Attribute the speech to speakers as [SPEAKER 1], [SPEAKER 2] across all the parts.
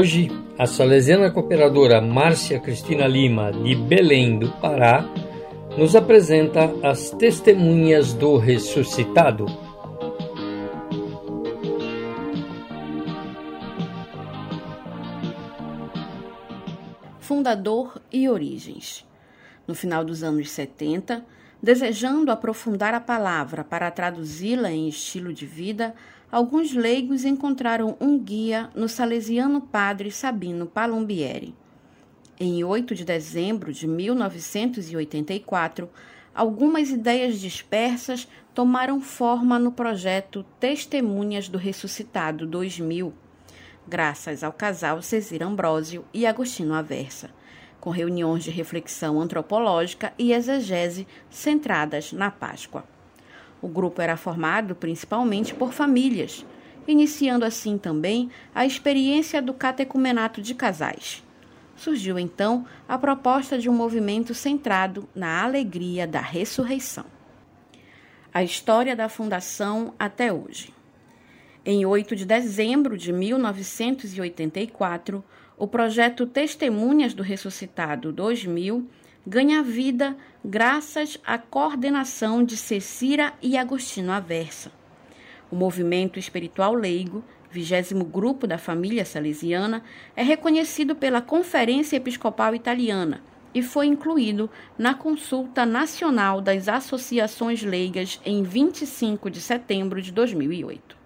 [SPEAKER 1] Hoje, a salesiana cooperadora Márcia Cristina Lima, de Belém do Pará, nos apresenta as testemunhas do ressuscitado.
[SPEAKER 2] Fundador e origens. No final dos anos 70, desejando aprofundar a palavra para traduzi-la em estilo de vida, alguns leigos encontraram um guia no salesiano padre Sabino Palombieri. Em 8 de dezembro de 1984, algumas ideias dispersas tomaram forma no projeto Testemunhas do Ressuscitado 2000, graças ao casal Cesir Ambrósio e Agostinho Aversa, com reuniões de reflexão antropológica e exegese centradas na Páscoa. O grupo era formado principalmente por famílias, iniciando assim também a experiência do catecumenato de casais. Surgiu então a proposta de um movimento centrado na alegria da ressurreição. A história da fundação até hoje. Em 8 de dezembro de 1984, o projeto Testemunhas do Ressuscitado 2000 ganha vida graças à coordenação de Cecira e Agostinho Aversa. O movimento espiritual leigo, vigésimo grupo da família salesiana, é reconhecido pela Conferência Episcopal Italiana e foi incluído na Consulta Nacional das Associações Leigas em 25 de setembro de 2008.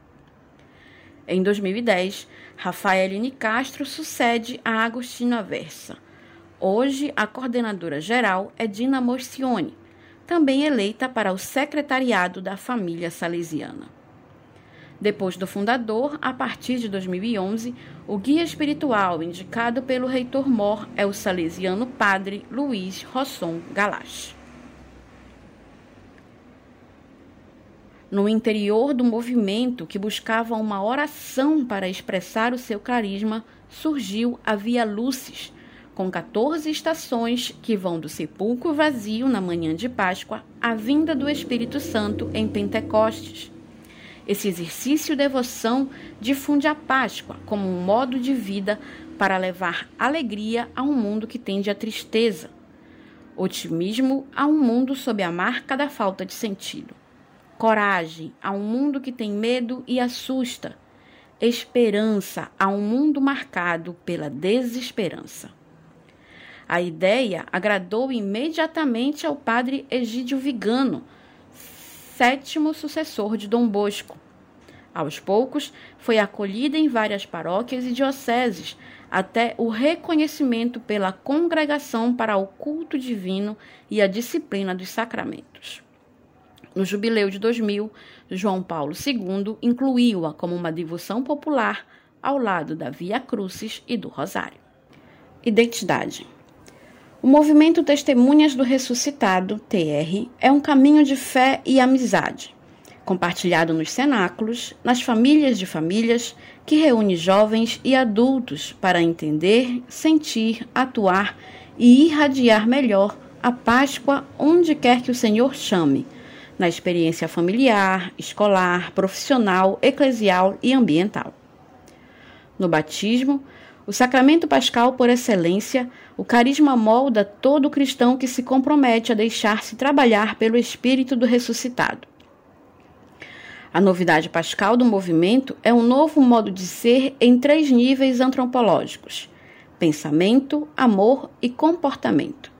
[SPEAKER 2] Em 2010, Rafaeline Castro sucede a Agostinho Aversa. Hoje, a coordenadora geral é Dina Morcione, também eleita para o secretariado da família salesiana. Depois do fundador, a partir de 2011, o guia espiritual indicado pelo reitor Mor é o salesiano padre Luiz Rosson Galache. No interior do movimento que buscava uma oração para expressar o seu carisma, surgiu a Via Lucis, com 14 estações que vão do sepulcro vazio na manhã de Páscoa à vinda do Espírito Santo em Pentecostes. Esse exercício devoção difunde a Páscoa como um modo de vida para levar alegria a um mundo que tende à tristeza, otimismo a um mundo sob a marca da falta de sentido, coragem a um mundo que tem medo e assusta, esperança a um mundo marcado pela desesperança. A ideia agradou imediatamente ao padre Egídio Vigano, sétimo sucessor de Dom Bosco. Aos poucos, foi acolhida em várias paróquias e dioceses, até o reconhecimento pela Congregação para o Culto Divino e a Disciplina dos Sacramentos. No jubileu de 2000, João Paulo II incluiu-a como uma devoção popular ao lado da Via Crucis e do Rosário. Identidade. O movimento Testemunhas do Ressuscitado, TR, é um caminho de fé e amizade, compartilhado nos cenáculos, nas famílias de famílias, que reúne jovens e adultos para entender, sentir, atuar e irradiar melhor a Páscoa onde quer que o Senhor chame, na experiência familiar, escolar, profissional, eclesial e ambiental. No batismo, o sacramento pascal por excelência, o carisma molda todo cristão que se compromete a deixar-se trabalhar pelo Espírito do ressuscitado. A novidade pascal do movimento é um novo modo de ser em três níveis antropológicos: pensamento, amor e comportamento.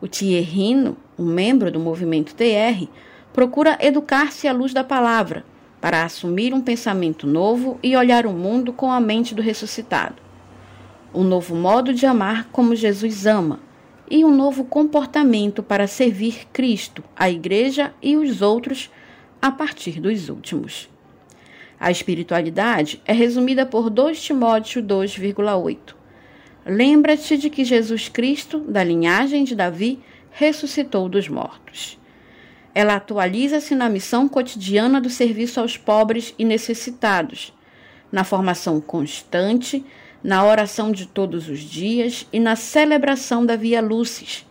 [SPEAKER 2] O Thierrino, um membro do movimento TR, procura educar-se à luz da palavra, para assumir um pensamento novo e olhar o mundo com a mente do ressuscitado um novo modo de amar como Jesus ama e um novo comportamento para servir Cristo, a Igreja e os outros a partir dos últimos. A espiritualidade é resumida por 2 Timóteo 2,8. Lembra-te de que Jesus Cristo, da linhagem de Davi, ressuscitou dos mortos. Ela atualiza-se na missão cotidiana do serviço aos pobres e necessitados, na formação constante na oração de todos os dias e na celebração da Via Lucis,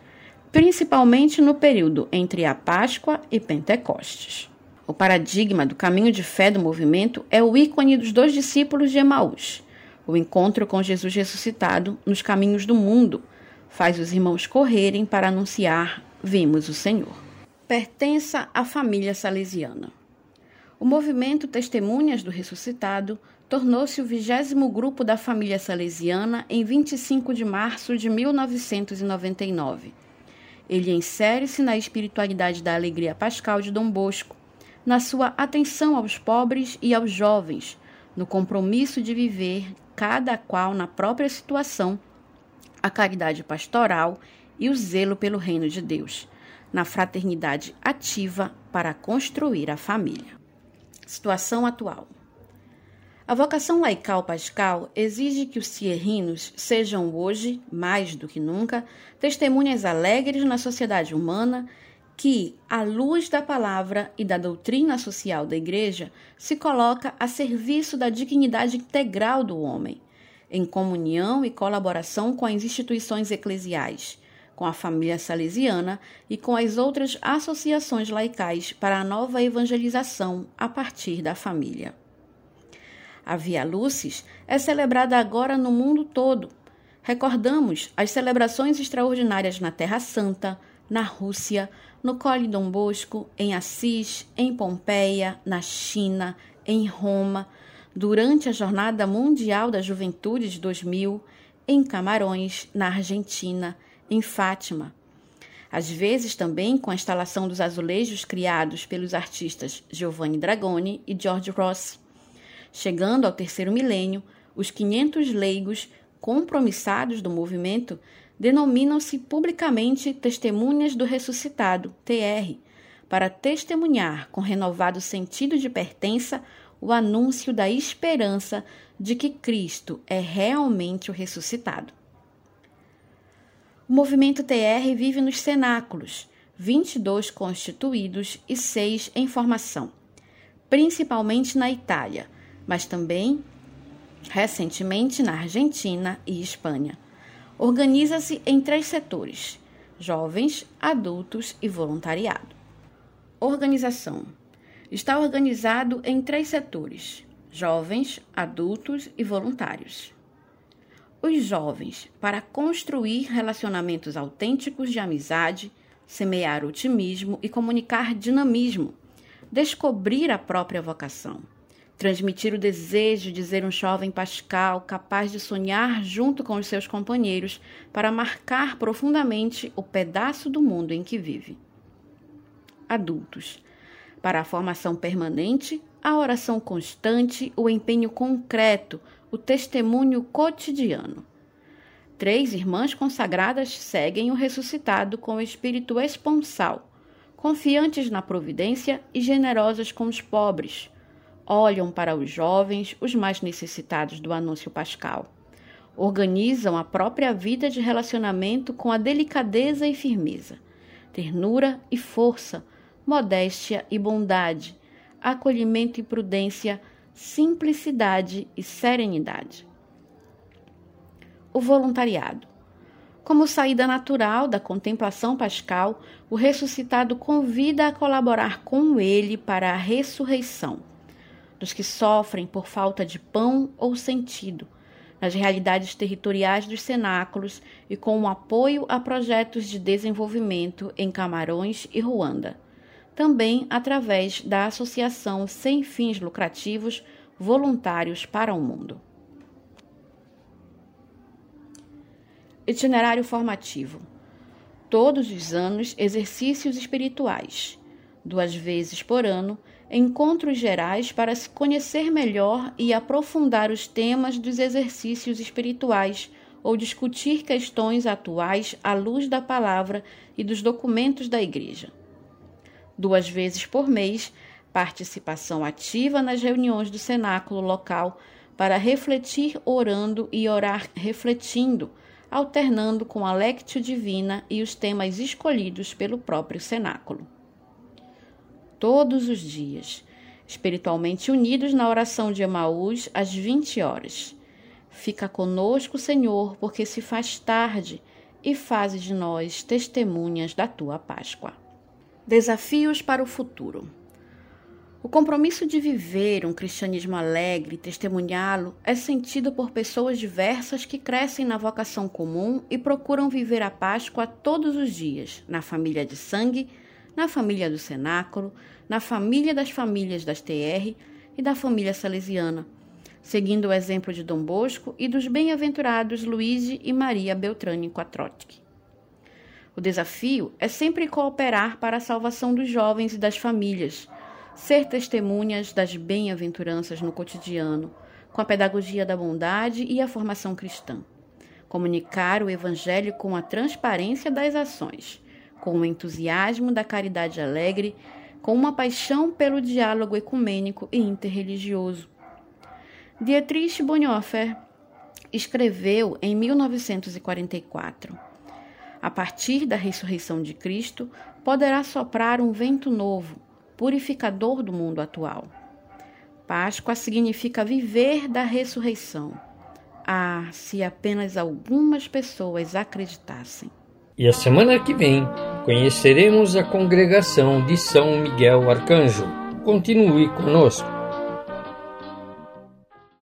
[SPEAKER 2] principalmente no período entre a Páscoa e Pentecostes. O paradigma do caminho de fé do movimento é o ícone dos dois discípulos de Emaús, O encontro com Jesus ressuscitado nos caminhos do mundo faz os irmãos correrem para anunciar: Vimos o Senhor. Pertença à família salesiana. O movimento Testemunhas do Ressuscitado tornou-se o vigésimo grupo da família salesiana em 25 de março de 1999. Ele insere-se na espiritualidade da alegria pascal de Dom Bosco, na sua atenção aos pobres e aos jovens, no compromisso de viver cada qual na própria situação, a caridade pastoral e o zelo pelo reino de Deus, na fraternidade ativa para construir a família. Situação atual. A vocação laical pascal exige que os cierrinos sejam hoje, mais do que nunca, testemunhas alegres na sociedade humana que, à luz da palavra e da doutrina social da Igreja, se coloca a serviço da dignidade integral do homem, em comunhão e colaboração com as instituições eclesiais, com a família salesiana e com as outras associações laicais para a nova evangelização a partir da família. A Via Lucis é celebrada agora no mundo todo. Recordamos as celebrações extraordinárias na Terra Santa, na Rússia, no Cole Dom Bosco, em Assis, em Pompeia, na China, em Roma, durante a Jornada Mundial da Juventude de 2000, em Camarões, na Argentina, em Fátima. Às vezes também com a instalação dos azulejos criados pelos artistas Giovanni Dragoni e George Rossi. Chegando ao terceiro milênio, os 500 leigos compromissados do movimento denominam-se publicamente Testemunhas do Ressuscitado, TR, para testemunhar com renovado sentido de pertença o anúncio da esperança de que Cristo é realmente o ressuscitado. O movimento TR vive nos cenáculos, 22 constituídos e 6 em formação, principalmente na Itália, mas também recentemente na Argentina e Espanha. Organiza-se em três setores: jovens, adultos e voluntariado. Organização: está organizado em três setores: jovens, adultos e voluntários. Os jovens, para construir relacionamentos autênticos de amizade, semear otimismo e comunicar dinamismo, descobrir a própria vocação transmitir o desejo de ser um jovem pascal capaz de sonhar junto com os seus companheiros para marcar profundamente o pedaço do mundo em que vive. Adultos. Para a formação permanente, a oração constante, o empenho concreto, o testemunho cotidiano. Três irmãs consagradas seguem o ressuscitado com o espírito esponsal, confiantes na providência e generosas com os pobres olham para os jovens, os mais necessitados do anúncio pascal. Organizam a própria vida de relacionamento com a delicadeza e firmeza, ternura e força, modéstia e bondade, acolhimento e prudência, simplicidade e serenidade. O voluntariado. Como saída natural da contemplação pascal, o ressuscitado convida a colaborar com ele para a ressurreição dos que sofrem por falta de pão ou sentido, nas realidades territoriais dos cenáculos e com o apoio a projetos de desenvolvimento em Camarões e Ruanda. Também através da Associação Sem Fins Lucrativos Voluntários para o Mundo. Itinerário formativo. Todos os anos, exercícios espirituais. Duas vezes por ano, encontros gerais para se conhecer melhor e aprofundar os temas dos exercícios espirituais ou discutir questões atuais à luz da palavra e dos documentos da Igreja. Duas vezes por mês, participação ativa nas reuniões do cenáculo local para refletir orando e orar refletindo, alternando com a lectio divina e os temas escolhidos pelo próprio cenáculo todos os dias, espiritualmente unidos na oração de Emaús às 20 horas. Fica conosco, Senhor, porque se faz tarde e fazes de nós testemunhas da tua Páscoa. Desafios para o futuro. O compromisso de viver um cristianismo alegre e testemunhá-lo é sentido por pessoas diversas que crescem na vocação comum e procuram viver a Páscoa todos os dias, na família de sangue, na família do cenáculo, na família das famílias das TR e da família salesiana, seguindo o exemplo de Dom Bosco e dos bem-aventurados Luigi e Maria Beltrame Quattrotti. O desafio é sempre cooperar para a salvação dos jovens e das famílias, ser testemunhas das bem-aventuranças no cotidiano, com a pedagogia da bondade e a formação cristã. Comunicar o Evangelho com a transparência das ações, com o entusiasmo da caridade alegre, com uma paixão pelo diálogo ecumênico e interreligioso. Dietrich Bonhoeffer escreveu em 1944: A partir da ressurreição de Cristo, poderá soprar um vento novo, purificador do mundo atual. Páscoa significa viver da ressurreição. Ah, se apenas algumas pessoas acreditassem.
[SPEAKER 1] E a semana que vem conheceremos a congregação de São Miguel Arcanjo. Continue conosco.